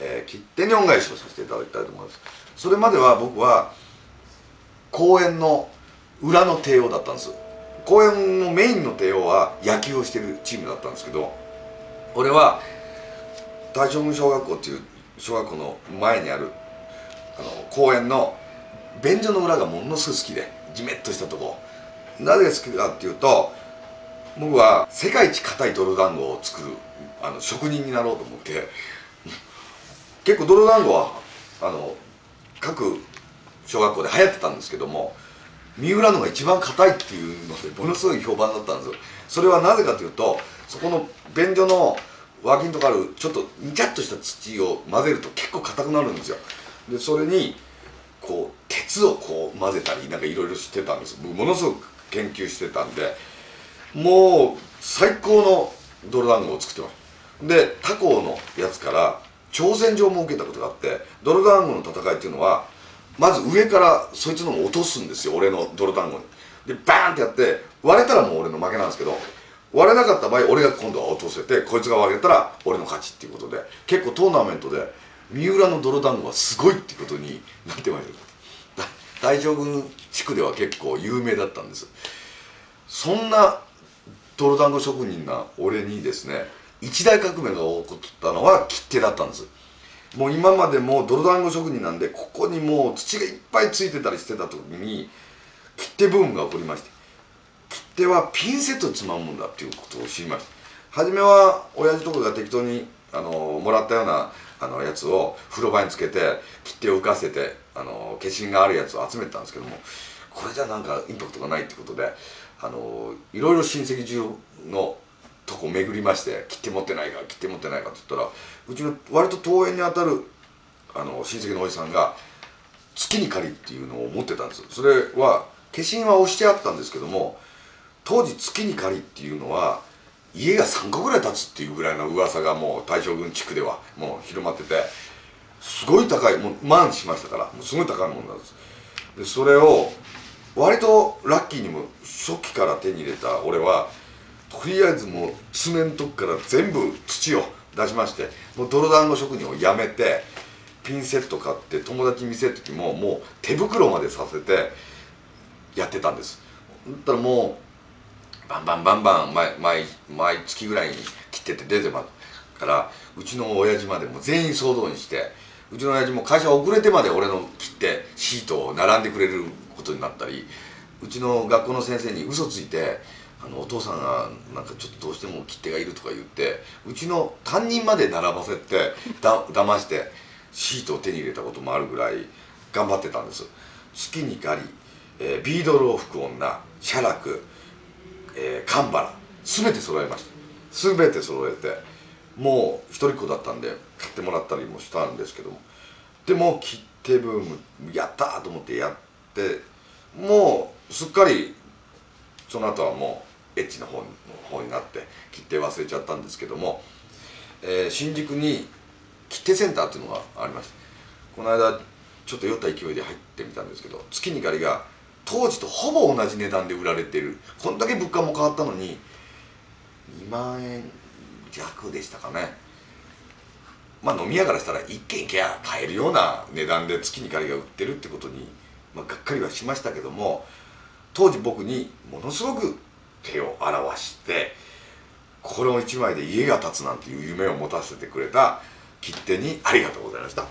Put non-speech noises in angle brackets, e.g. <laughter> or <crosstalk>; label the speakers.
Speaker 1: えー、切手に恩返しをさせていただきたいと思います。それまでは僕は公園の裏の帝王だったんです。公園のメインの帝王は野球をしてるチームだったんですけど俺は大正郡小学校っていう小学校の前にあるあの公園の便所の裏がものすごい好きでじめっとしたとこ。なぜ好きかっていうと僕は世界一硬い泥団子を作るあの職人になろうと思って結構泥団子はあの各小学校で流行ってたんですけども三浦のが一番硬いっていうのでものすごい評判だったんですよ。それはなぜかというとそこの便所の脇にとかあるちょっとにちゃっとした土を混ぜると結構硬くなるんですよ。でそれにこう鉄をこう混ぜたりなんかいろいろしてたんです。ものすごく研究してたんでもう最高の泥団子を作ってます。で他校のやつから挑戦状も受けたことがあって泥団子の戦いっていうのはまず上からそいつのを落とすんですよ俺の泥団子に。でバーンってやって割れたらもう俺の負けなんですけど割れなかった場合俺が今度は落とせてこいつが割れたら俺の勝ちっていうことで結構トーナメントで三浦の泥団子はすごいっていうことになってました大将軍地区では結構有名だったんです。そんな泥団子職人な俺にですね一大革命が起こったのは切手だったんです。もう今までも泥団子職人なんでここにもう土がいっぱいついてたりしてた時に切手ブームが起こりまして切手はピンセットつまむもんだっていうことを知りました初めは親父とかが適当にあのもらったようなあのやつを風呂場につけて切手を浮かせてあの消印があるやつを集めてたんですけどもこれじゃなんかインパクトがないってことであのいろいろ親戚中のとこ巡りまして切手持ってないか切手持ってないかって言ったらうちの割と遠縁に当たるあの親戚のおじさんが月に借りっていうのを持ってたんですそれは消印は押してあったんですけども当時月に借りっていうのは家が3個ぐらい建つっていうぐらいの噂がもう大正郡地区ではもう広まっててすごい高いもう万しましたからもうすごい高いもんなんです。でそれを割とラッキーにも初期から手に入れた俺はとりあえずもう爪のとこから全部土を出しましてもう泥団子職人をやめてピンセット買って友達見せる時ももう手袋までさせてやってたんです。だったらもうバンバンバンバン毎毎毎月ぐらいに切ってて出てますからうちの親父までも全員総動員してうちの親父も会社遅れてまで俺の切ってシートを並んでくれることになったりうちの学校の先生に嘘ついてあのお父さんがなんかちょっとどうしても切手がいるとか言ってうちの担任まで並ばせて <laughs> だ騙してシートを手に入れたこともあるぐらい頑張ってたんです。月に狩り、えー、ビードロー服女写楽、えー、神原全て揃えました。全て揃えてもう一人っ子だったんで買ってもらったりもしたんですけども。でも切手ブームやったと思ってやってもうすっかりその後はもうエッチな方の方になって切手忘れちゃったんですけども、えー、新宿に切手センターっていうのがありましてこの間ちょっと酔った勢いで入ってみたんですけど月に借りが当時とほぼ同じ値段で売られてるこんだけ物価も変わったのに2万円弱でしたかね。まあ飲み屋からしたら一軒行けや買えるような値段で月に借りが売ってるってことに、まあ、がっかりはしましたけども当時僕にものすごく手を表してこれを一枚で家が建つなんていう夢を持たせてくれた切手にありがとうございました。